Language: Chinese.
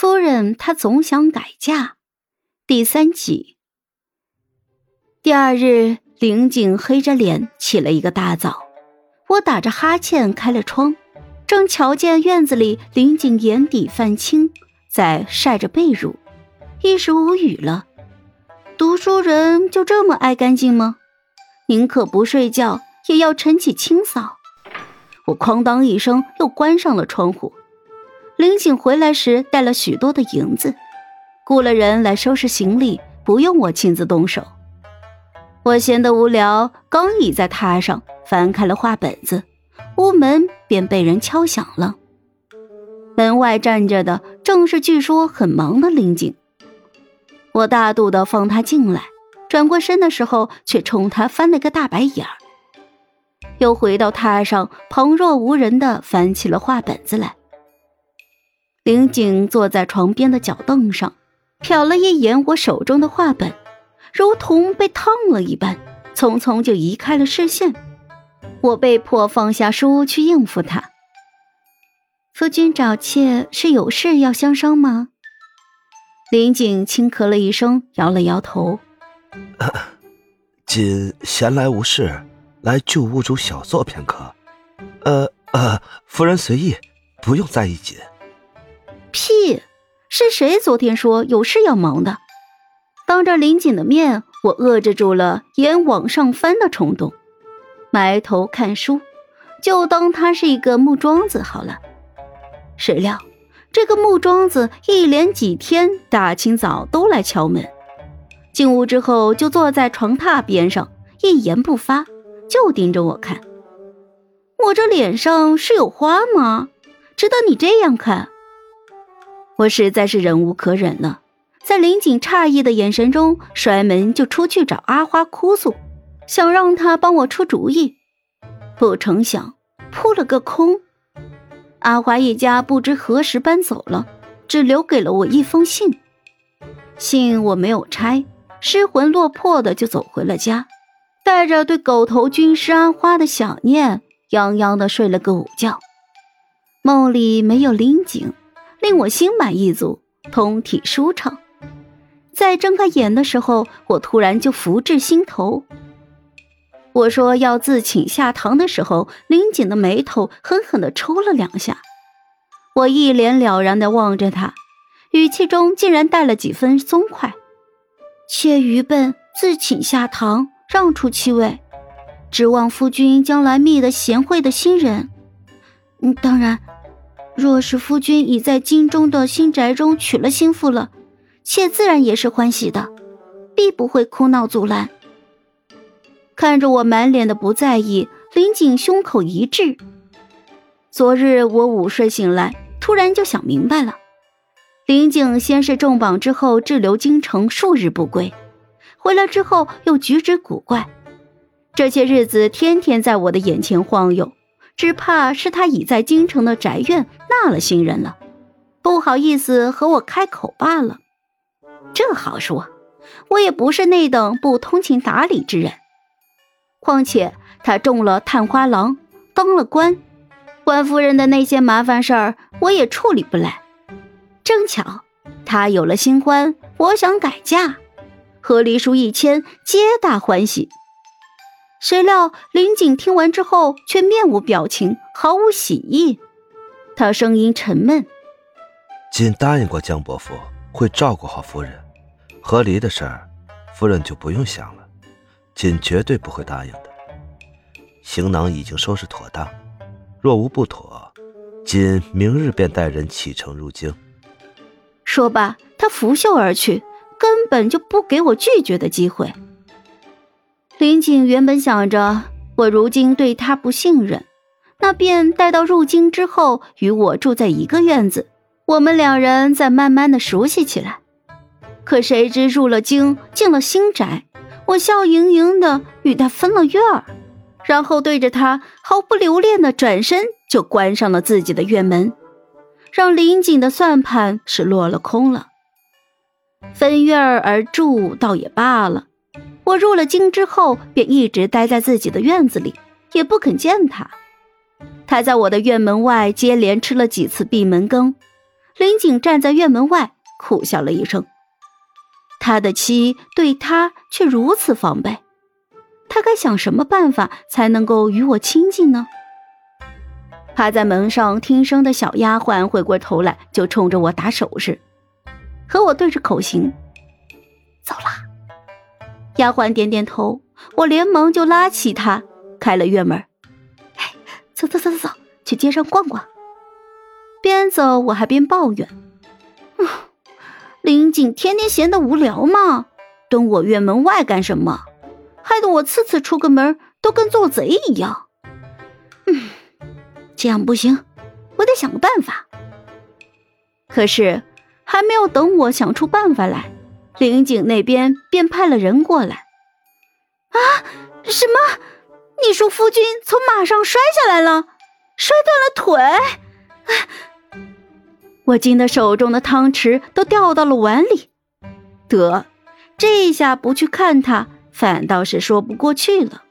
夫人她总想改嫁。第三集。第二日，林景黑着脸起了一个大早，我打着哈欠开了窗，正瞧见院子里林景眼底泛青，在晒着被褥，一时无语了。读书人就这么爱干净吗？宁可不睡觉，也要晨起清扫。我哐当一声又关上了窗户。林景回来时带了许多的银子，雇了人来收拾行李，不用我亲自动手。我闲得无聊，刚倚在榻上翻开了画本子，屋门便被人敲响了。门外站着的正是据说很忙的林景。我大度的放他进来，转过身的时候，却冲他翻了个大白眼儿。又回到榻上，旁若无人的翻起了画本子来。林景坐在床边的脚凳上，瞟了一眼我手中的画本，如同被烫了一般，匆匆就移开了视线。我被迫放下书去应付他。夫君找妾是有事要相商吗？林景轻咳了一声，摇了摇头：“仅闲来无事，来旧屋中小坐片刻。呃呃，夫人随意，不用在意紧。”屁！是谁昨天说有事要忙的？当着林锦的面，我遏制住了眼往上翻的冲动，埋头看书，就当他是一个木桩子好了。谁料。这个木桩子一连几天大清早都来敲门，进屋之后就坐在床榻边上，一言不发，就盯着我看。我这脸上是有花吗？值得你这样看？我实在是忍无可忍了，在林景诧异的眼神中，摔门就出去找阿花哭诉，想让他帮我出主意，不成想扑了个空。阿华一家不知何时搬走了，只留给了我一封信。信我没有拆，失魂落魄的就走回了家，带着对狗头军师阿花的想念，泱泱的睡了个午觉。梦里没有林景，令我心满意足，通体舒畅。在睁开眼的时候，我突然就浮至心头。我说要自请下堂的时候，林景的眉头狠狠地抽了两下。我一脸了然地望着他，语气中竟然带了几分松快。妾愚笨，自请下堂，让出七位，指望夫君将来觅得贤惠的新人。嗯，当然，若是夫君已在京中的新宅中娶了新妇了，妾自然也是欢喜的，必不会哭闹阻拦。看着我满脸的不在意，林景胸口一滞。昨日我午睡醒来，突然就想明白了。林景先是中榜之后滞留京城数日不归，回来之后又举止古怪，这些日子天天在我的眼前晃悠，只怕是他已在京城的宅院纳了新人了，不好意思和我开口罢了。这好说，我也不是那等不通情达理之人。况且他中了探花郎，当了官，官夫人的那些麻烦事儿，我也处理不来。正巧他有了新欢，我想改嫁，和离书一签，皆大欢喜。谁料林景听完之后，却面无表情，毫无喜意。他声音沉闷：“仅答应过江伯父会照顾好夫人，和离的事儿，夫人就不用想了。”锦绝对不会答应的。行囊已经收拾妥当，若无不妥，锦明日便带人启程入京。说罢，他拂袖而去，根本就不给我拒绝的机会。林景原本想着，我如今对他不信任，那便待到入京之后，与我住在一个院子，我们两人再慢慢的熟悉起来。可谁知入了京，进了新宅。我笑盈盈的与他分了院儿，然后对着他毫不留恋的转身就关上了自己的院门，让林景的算盘是落了空了。分院儿而住倒也罢了，我入了京之后便一直待在自己的院子里，也不肯见他。他在我的院门外接连吃了几次闭门羹，林景站在院门外，苦笑了一声。他的妻对他却如此防备，他该想什么办法才能够与我亲近呢？趴在门上听声的小丫鬟回过头来，就冲着我打手势，和我对着口型。走啦。丫鬟点点头，我连忙就拉起她，开了院门。走走走走走，去街上逛逛。边走我还边抱怨：“嗯，林景天天闲得无聊嘛，蹲我院门外干什么？害得我次次出个门都跟做贼一样。嗯，这样不行，我得想个办法。可是还没有等我想出办法来。”林景那边便派了人过来。啊！什么？你说夫君从马上摔下来了，摔断了腿？我惊得手中的汤匙都掉到了碗里。得，这下不去看他，反倒是说不过去了。